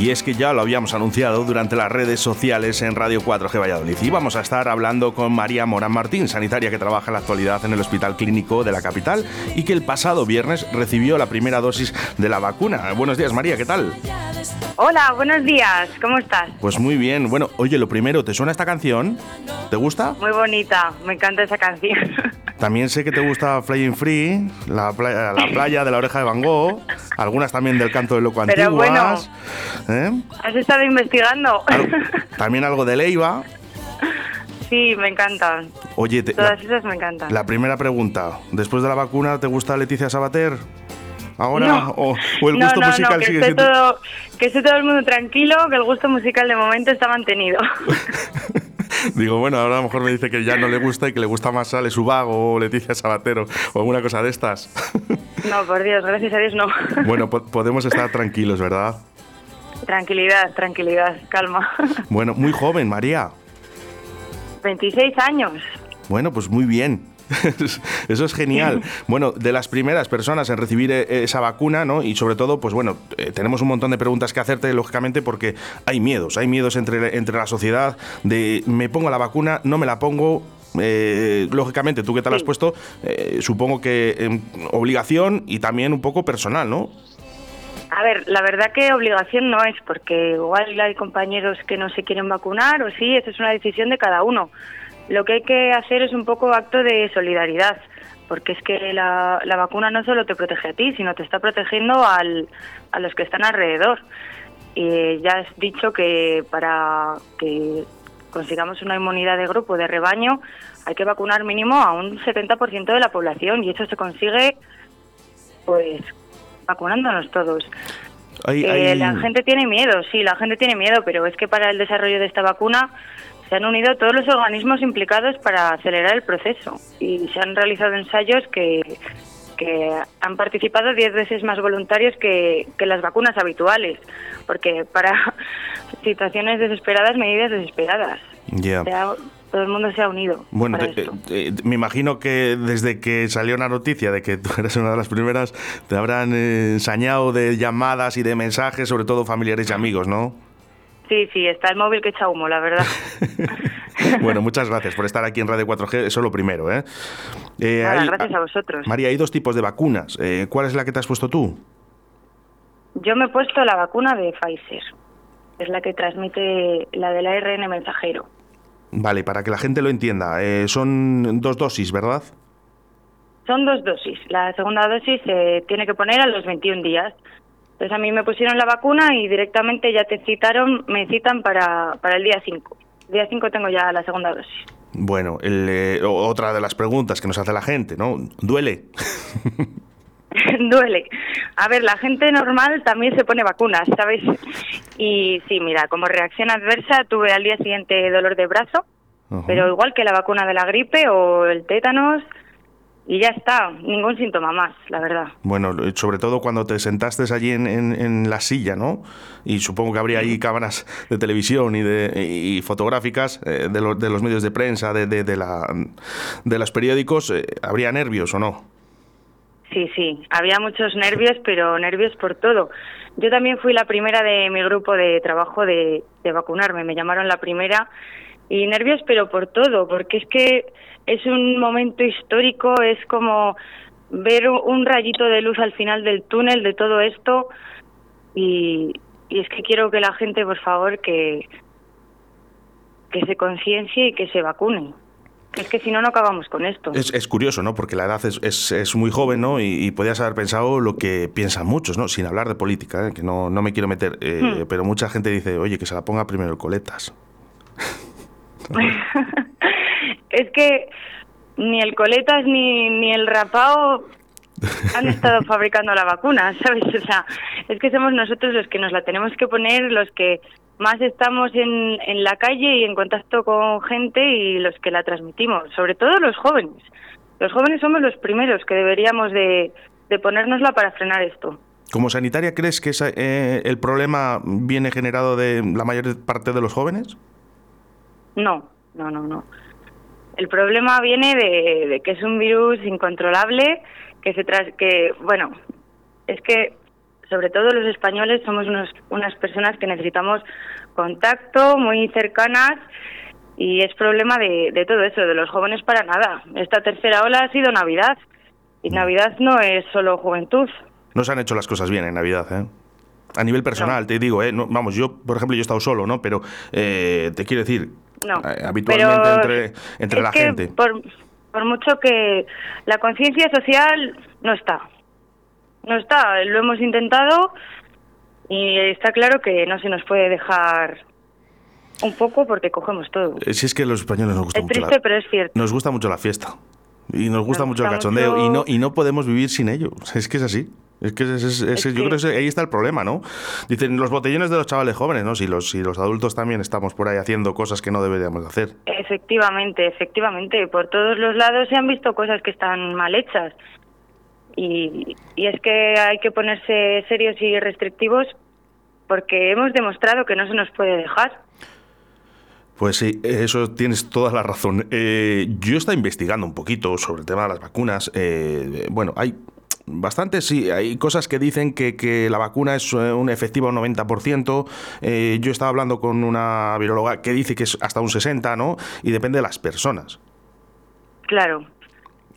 Y es que ya lo habíamos anunciado durante las redes sociales en Radio 4G Valladolid. Y vamos a estar hablando con María Morán Martín, sanitaria que trabaja en la actualidad en el Hospital Clínico de la capital y que el pasado viernes recibió la primera dosis de la vacuna. Buenos días, María, ¿qué tal? Hola, buenos días, ¿cómo estás? Pues muy bien. Bueno, oye, lo primero, ¿te suena esta canción? ¿Te gusta? Muy bonita, me encanta esa canción. También sé que te gusta Flying Free, la playa, la playa de la oreja de Van Gogh, algunas también del canto de loco Pero bueno, antiguas. ¿eh? ¿Has estado investigando? También algo de Leiva. sí, me encantan. Oye, te- Todas la, esas me encantan. la primera pregunta. Después de la vacuna, ¿te gusta Leticia Sabater? ¿Ahora? No. ¿O, o el gusto no, musical no, que sigue esté, siendo...? todo, que esté todo el mundo tranquilo, que el gusto musical de momento está mantenido. Digo, bueno, ahora a lo mejor me dice que ya no le gusta y que le gusta más Ale Subago o Leticia Sabatero o alguna cosa de estas. no, por Dios, gracias a Dios no. bueno, po- podemos estar tranquilos, ¿verdad? tranquilidad, tranquilidad, calma. Bueno, muy joven, María. 26 años. Bueno, pues muy bien. Eso es genial. Bueno, de las primeras personas en recibir eh, esa vacuna, ¿no? Y sobre todo, pues bueno, eh, tenemos un montón de preguntas que hacerte, lógicamente, porque hay miedos, hay miedos entre, entre la sociedad de me pongo la vacuna, no me la pongo. eh, lógicamente, tú que te la has puesto, eh, supongo que eh, obligación y también un poco personal, ¿no? A ver, la verdad que obligación no es, porque igual hay compañeros que no se quieren vacunar o sí, eso es una decisión de cada uno. Lo que hay que hacer es un poco acto de solidaridad, porque es que la, la vacuna no solo te protege a ti, sino te está protegiendo al, a los que están alrededor. Y ya has dicho que para que consigamos una inmunidad de grupo, de rebaño, hay que vacunar mínimo a un 70% de la población y eso se consigue pues vacunándonos todos. Eh, La gente tiene miedo, sí, la gente tiene miedo, pero es que para el desarrollo de esta vacuna se han unido todos los organismos implicados para acelerar el proceso y se han realizado ensayos que, que han participado 10 veces más voluntarios que, que las vacunas habituales, porque para situaciones desesperadas, medidas desesperadas. Ya. O sea, todo el mundo se ha unido. Bueno, te- eh, me imagino que desde que salió la noticia de que tú eres una de las primeras, te habrán ensañado de llamadas y de mensajes, sobre todo familiares y amigos, ¿no? Sí, sí, está el móvil que echa humo, la verdad. bueno, muchas gracias por estar aquí en Radio 4G, eso es lo primero, ¿eh? Eh, Nada, hay- gracias a vosotros. María, hay dos tipos de vacunas. Eh, ¿Cuál es la que te has puesto tú? Yo me he puesto la vacuna de Pfizer, es la que transmite la del ARN mensajero. Vale, para que la gente lo entienda, eh, son dos dosis, ¿verdad? Son dos dosis. La segunda dosis se tiene que poner a los 21 días. Entonces a mí me pusieron la vacuna y directamente ya te citaron, me citan para, para el día 5. Día 5 tengo ya la segunda dosis. Bueno, el, eh, otra de las preguntas que nos hace la gente, ¿no? ¿Duele? Duele. A ver, la gente normal también se pone vacunas, ¿sabes? Y sí, mira, como reacción adversa tuve al día siguiente dolor de brazo, pero igual que la vacuna de la gripe o el tétanos, y ya está, ningún síntoma más, la verdad. Bueno, sobre todo cuando te sentaste allí en, en- en la silla, ¿no? Y supongo que habría ahí cámaras de televisión y, de, y fotográficas eh, de, los, de los medios de prensa, de, de, de la, de los periódicos. eh, ¿Habría nervios o no? Sí, sí, había muchos nervios, pero nervios por todo. Yo también fui la primera de mi grupo de trabajo de, de vacunarme, me llamaron la primera y nervios, pero por todo, porque es que es un momento histórico, es como ver un- rayito de luz al final del túnel de todo esto y, y es que quiero que la gente, por favor, que, que se conciencie y que se vacune. Es que si no, no acabamos con esto. Es, es curioso, ¿no? Porque la edad es, es, es muy joven, ¿no? Y, y podías haber pensado lo que piensan muchos, ¿no? Sin hablar de política, ¿eh? que no, no me quiero meter. eh, Hmm. Pero mucha gente dice, oye, que se la ponga primero el coletas. es que ni el coletas ni, ni el rapao han estado fabricando la vacuna, ¿sabes? O sea, es que somos nosotros los que nos la tenemos que poner, los que más estamos en, en la calle y en contacto con gente y los que la transmitimos, sobre todo los jóvenes. Los jóvenes somos los primeros que deberíamos de, de ponérnosla para frenar esto. ¿Como sanitaria crees que esa- eh, el problema viene generado de la mayor parte de los jóvenes? No, no, no, no. El problema viene de, de que es un virus incontrolable, que se tras, que bueno, es que sobre todo los españoles somos unos, unas personas que necesitamos contacto, muy cercanas y es problema de, de todo eso, de los jóvenes para nada. Esta tercera ola ha sido Navidad y Navidad no es solo juventud. No se han hecho las cosas bien en Navidad, ¿eh? A nivel personal, te digo, ¿eh? No, vamos, yo, por ejemplo, yo he estado solo, ¿no? Pero eh, te quiero decir, No, eh, habitualmente pero entre, la que gente. Por, por mucho que la conciencia social no está. No está, lo hemos intentado y está claro que no se nos puede dejar un poco porque cogemos todo. Eh, Si es que a los españoles nos gusta Es mucho triste, la, pero es cierto. nos gusta mucho la fiesta y nos gusta Nos mucho el cachondeo mucho- y no y no podemos vivir sin ello. Es que es así. Es que es- es- yo creo que ahí está el problema, ¿no? Dicen los botellones de los chavales jóvenes, ¿no? Si los, si los adultos también estamos por ahí haciendo cosas que no deberíamos de hacer. Efectivamente, efectivamente. Por todos los lados se han visto cosas que están mal hechas. Y, y es que hay que ponerse serios y restrictivos porque hemos demostrado que no se nos puede dejar. Pues sí, eso tienes toda la razón. Eh, yo estaba investigando un poquito sobre el tema de las vacunas. Eh, bueno, hay bastantes, sí, hay cosas que dicen que, que la vacuna es eh, un efectiva un 90%. Eh, yo estaba hablando con una viróloga que dice que es hasta un 60%, ¿no? Y depende de las personas. Claro.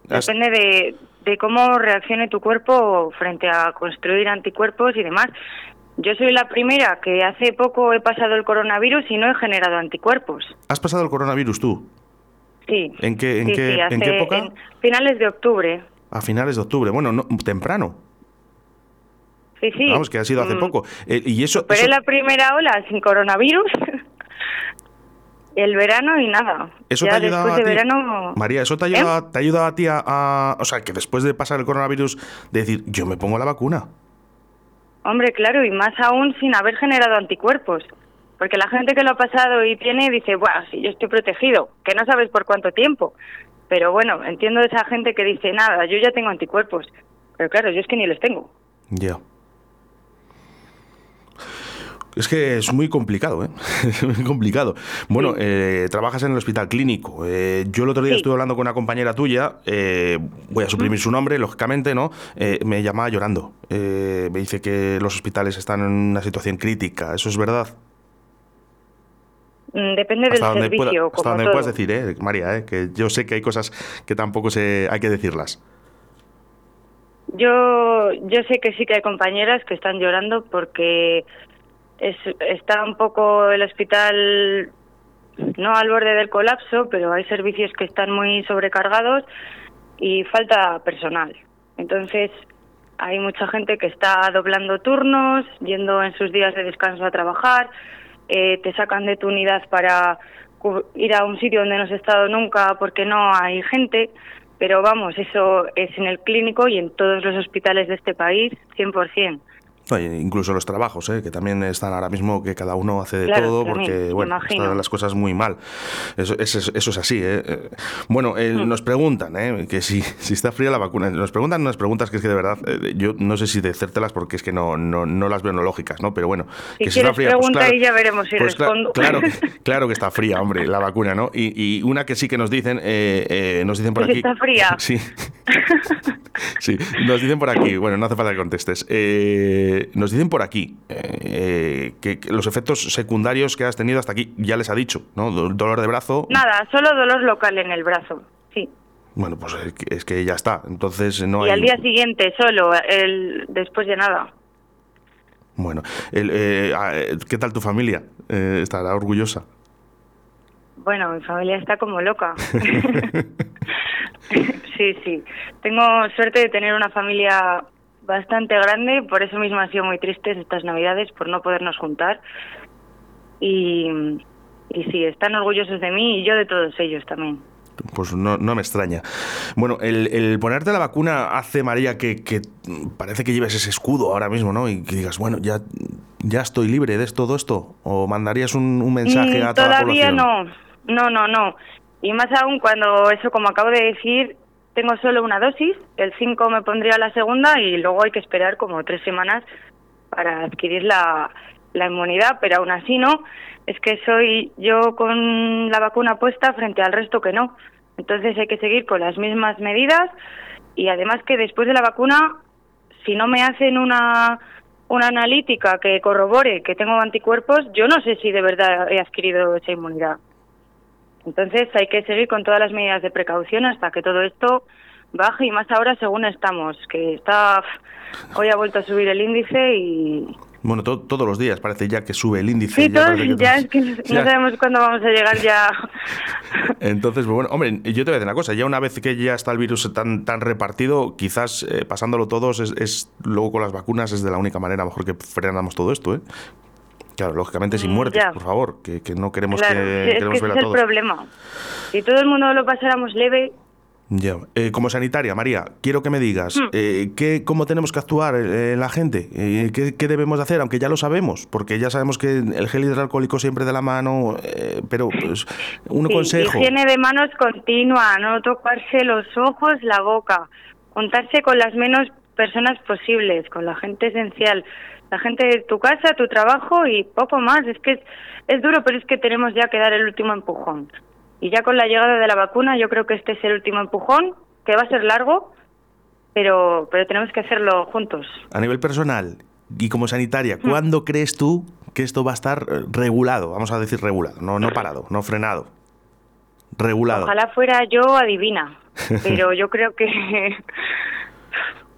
Depende de, de cómo reaccione tu cuerpo frente a construir anticuerpos y demás. Yo soy la primera que hace poco he pasado el coronavirus y no he generado anticuerpos. ¿Has pasado el coronavirus tú? Sí. ¿En qué- en Sí, qué- sí, en qué época? en finales de octubre. A finales de octubre. Bueno, no, temprano. Sí, sí. Vamos, que ha sido hace Mm, poco. Eh, y eso, eso- la primera ola sin coronavirus. el verano y nada. ¿Eso ya te ha ayudado después a de ti? verano. María, ¿eso te ha ¿Eh? ayudado, te ha ayudado a ti a, a- O sea, que después de pasar el coronavirus, de decir, yo me pongo la vacuna? Hombre, claro, y más aún sin haber generado anticuerpos. Porque la gente que lo ha pasado y tiene dice, bueno, si yo estoy protegido, que no sabes por cuánto tiempo. Pero bueno, entiendo esa gente que dice, nada, yo ya tengo anticuerpos. Pero claro, yo es que ni los tengo. Ya. Es que es muy complicado, ¿eh? Es muy complicado. Bueno, Sí. eh, trabajas en el hospital clínico. Eh, yo el otro día Sí. estuve hablando con una compañera tuya, eh, voy a suprimir su nombre, lógicamente, ¿no? Eh, me llamaba llorando. Eh, me dice que los hospitales están en una situación crítica. ¿Eso es verdad? Mm, Depende del Hasta servicio, pueda- hasta como donde todo. puedas decir, ¿eh, María? ¿eh? Que yo sé que hay cosas que tampoco se, hay que decirlas. Yo, yo sé que sí que hay compañeras que están llorando porque es, está un poco el hospital no al borde del colapso, pero hay servicios que están muy sobrecargados y falta personal. Entonces hay mucha gente que está doblando turnos, yendo en sus días de descanso a trabajar, eh, te sacan de tu unidad para ir a un sitio donde no has estado nunca porque no hay gente, pero vamos, eso es en el clínico y en todos los hospitales de este país, 100%. Incluso los trabajos, ¿eh? que también están ahora mismo que cada uno hace de Claro, todo porque bueno, están las cosas muy mal. Eso, eso, es- eso es así. ¿eh? Bueno, eh, Hmm. nos preguntan ¿eh? que si, si está fría la vacuna. Nos preguntan unas preguntas que es que de verdad yo no sé si decértelas porque es que no, no, no las veo no lógicas, ¿no? Pero bueno, Si que quieres pregunta y ya veremos si pues cla- respondo. Claro, que- claro que está fría, hombre, la vacuna, ¿no? Y, y una que sí que nos dicen, nos dicen por aquí. está fría. Sí. Sí, nos dicen por aquí, bueno, no hace falta que contestes. Eh, nos dicen por aquí eh, que, que los efectos secundarios que has tenido hasta aquí ya les ha dicho, ¿no? Do- Dolor de brazo. Nada, solo dolor local en el brazo, sí. Bueno, pues es que, es que ya está. Entonces no y hay. al día siguiente solo, el después de nada. Bueno, el, eh, ah, ¿qué tal tu familia? Eh, ¿Estará orgullosa? Bueno, mi familia está como loca. sí, sí. Tengo suerte de tener una familia bastante grande, por eso mismo han sido muy tristes estas Navidades, por no podernos juntar. Y, y sí, están orgullosos de mí y yo de todos ellos también. Pues no, no me extraña. Bueno, el, el ponerte la vacuna hace, María, que, que parece que lleves ese escudo ahora mismo, ¿no? Y que digas, bueno, ya, ya estoy libre de todo esto. ¿O mandarías un, un mensaje Mm, a toda la Todavía población? no, no, no, no. Y más aún cuando eso, como acabo de decir, tengo solo una dosis, el 5 me pondría la segunda y luego hay que esperar como tres semanas para adquirir la, la inmunidad, pero aún así no, es que soy yo con la vacuna puesta frente al resto que no. Entonces hay que seguir con las mismas medidas y además que después de la vacuna, si no me hacen una, una analítica que corrobore que tengo anticuerpos, yo no sé si de verdad he adquirido esa inmunidad. Entonces hay que seguir con todas las medidas de precaución hasta que todo esto baje y más ahora según estamos, que está hoy ha vuelto a subir el índice y bueno, todos los días parece ya que sube el índice. Sí, ya, ya es que no sabemos cuándo vamos a llegar ya. Entonces, pues bueno, hombre, yo te voy a decir una cosa, ya una vez que ya está el virus tan, tan repartido, quizás eh, pasándolo todos es, luego con las vacunas es de la única manera mejor que frenamos todo esto, ¿eh? Claro, lógicamente sin mm, muertes, por favor, que, no queremos que, queremos ver a es el problema. Si todo el mundo lo pasáramos leve, ya. Eh, como sanitaria, María, quiero que me digas hmm. eh, ¿qué, cómo tenemos que actuar eh, la gente, eh, ¿qué, debemos hacer, aunque ya lo sabemos, porque ya sabemos que el gel hidroalcohólico siempre de la mano, pero pues, un consejo. Higiene de manos continua, no tocarse los ojos, la boca, contarse con las menos personas posibles, con la gente esencial, la gente de tu casa, tu trabajo y poco más. Es que es, es duro, pero es que tenemos ya que dar el último empujón. Y ya con la llegada de la vacuna yo creo que este es el último empujón, que va a ser largo, pero, pero tenemos que hacerlo juntos. A nivel personal y como sanitaria, hmm. ¿cuándo crees tú que esto va a estar eh, regulado? Vamos a decir regulado, no, no parado, no frenado. Regulado. Ojalá fuera yo adivina, pero yo creo que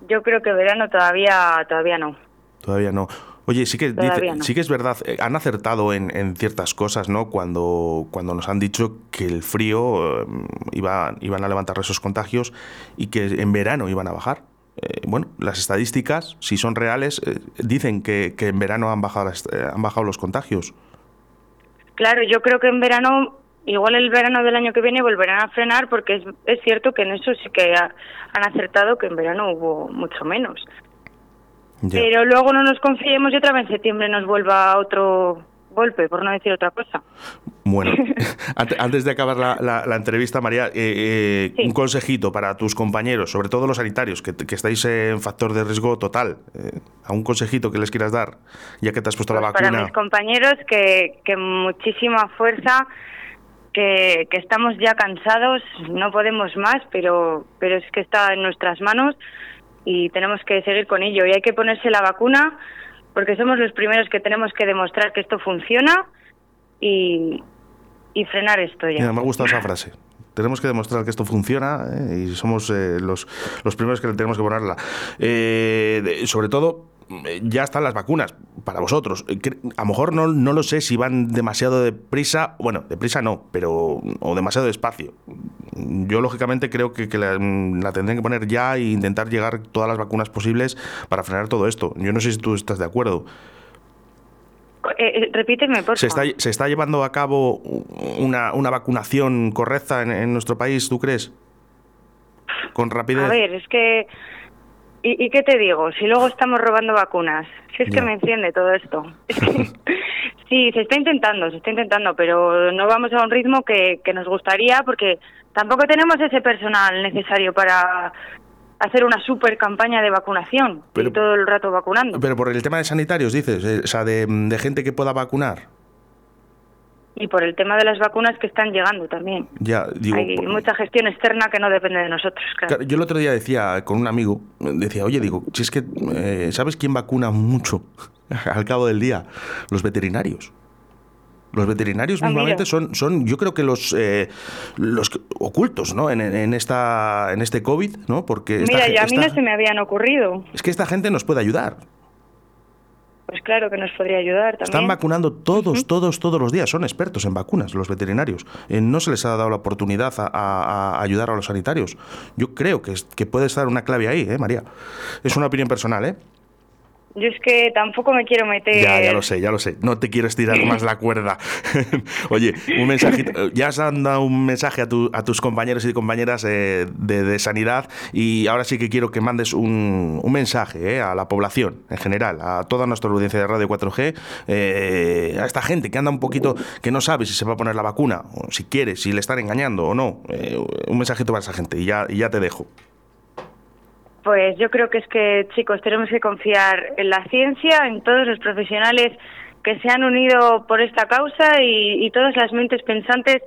yo creo que verano todavía todavía no. Todavía no. Oye, sí que, sí que es verdad, eh, han acertado en, ciertas cosas, ¿no? Cuando, cuando nos han dicho que el frío eh, iba, iban a levantar esos contagios y que en verano iban a bajar. Eh, bueno, las estadísticas, si son reales, dicen que, que, en verano han bajado, han bajado los contagios. Claro, yo creo que en verano, igual el verano del año que viene volverán a frenar porque es, es cierto que en eso sí que han acertado que en verano hubo mucho menos. Pero luego no nos confiemos y otra vez en septiembre nos vuelva otro golpe, por no decir otra cosa. Bueno, antes de acabar la, entrevista, María, eh, eh, un consejito para tus compañeros, sobre todo los sanitarios, que, estáis en factor de riesgo total. Eh, ¿A un consejito que les quieras dar, ya que te has puesto la pues vacuna? Para mis compañeros, que, que muchísima fuerza, que, estamos ya cansados, no podemos más, pero, pero es que está en nuestras manos y tenemos que seguir con ello. Y hay que ponerse la vacuna porque somos los primeros que tenemos que demostrar que esto funciona y, y frenar esto ya. me ha gustado esa frase. Tenemos que demostrar que esto funciona ¿eh? y somos eh, los, los primeros que tenemos que ponerla. Eh, sobre todo ya están las vacunas para vosotros. A lo mejor no, no lo sé si van demasiado deprisa, bueno, deprisa no, pero o demasiado despacio. Yo lógicamente creo que, la, tendrán que poner ya e intentar llegar todas las vacunas posibles para frenar todo esto. Yo no sé si tú estás de acuerdo. Eh, eh, repíteme, por ¿Se está, ¿Se está llevando a cabo una, una vacunación correcta en, en nuestro país, tú crees? Con rapidez. A ver, es que ¿Y, qué te digo? Si luego estamos robando vacunas, si es que me enciende todo esto. sí, se está intentando, se está intentando, pero no vamos a un ritmo que, nos gustaría porque tampoco tenemos ese personal necesario para hacer una super campaña de vacunación y todo el rato vacunando. Pero por el tema de sanitarios, dices, eh, o sea, de gente que pueda vacunar y por el tema de las vacunas que están llegando también. Ya, digo, Hay mucha gestión externa que no depende de nosotros. Claro. yo el otro día decía con un amigo, decía, oye, digo, si es que, eh, ¿sabes quién vacuna mucho al cabo del día? Los veterinarios. Los veterinarios ah, mismamente son, son, yo creo que los, eh, los ocultos, ¿no? En, en, esta, en este COVID, ¿no? Porque Mira, ya a mí no se me habían ocurrido. Es que esta gente nos puede ayudar. Pues claro que nos podría ayudar también. Están vacunando todos, todos, todos los días. Son expertos en vacunas, los veterinarios. Eh, no se les ha dado la oportunidad a, ayudar a los sanitarios. Yo creo que, que puede estar una clave ahí, ¿eh, María? Es una opinión personal, ¿eh? Yo es que tampoco me quiero meter. Ya, ya lo sé, ya lo sé. No te quiero estirar más la cuerda. Oye, un mensajito. Ya has dado un mensaje a, tu, a tus compañeros y compañeras eh, de, sanidad y ahora sí que quiero que mandes un, un mensaje eh, a la población en general, a toda nuestra audiencia de Radio 4G, eh, a esta gente que anda un poquito, que no sabe si se va a poner la vacuna, o si quiere, si le están engañando o no. un mensajito para esa gente y ya, y ya te dejo. Pues yo creo que es que, chicos, tenemos que confiar en la ciencia, en todos los profesionales que se han unido por esta causa y, y todas las mentes pensantes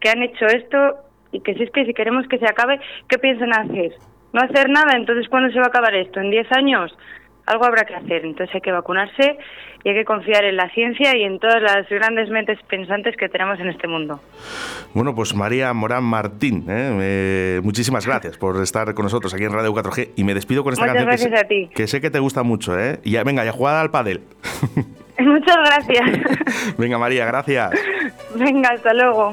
que han hecho esto y que si es que si queremos que se acabe, ¿qué piensan hacer? No hacer nada, entonces ¿cuándo se va a acabar esto? ¿En 10 años? Algo habrá que hacer. Entonces hay que vacunarse y hay que confiar en la ciencia y en todas las grandes mentes pensantes que tenemos en este mundo. Bueno, pues María Morán Martín, ¿eh? Eh, muchísimas gracias por estar con nosotros aquí en Radio 4G y me despido con esta Muchas canción gracias a ti. que sé que te gusta mucho, ¿eh? Y ya, venga, ya jugada al pádel. Muchas gracias. venga, María, gracias. Venga, hasta luego.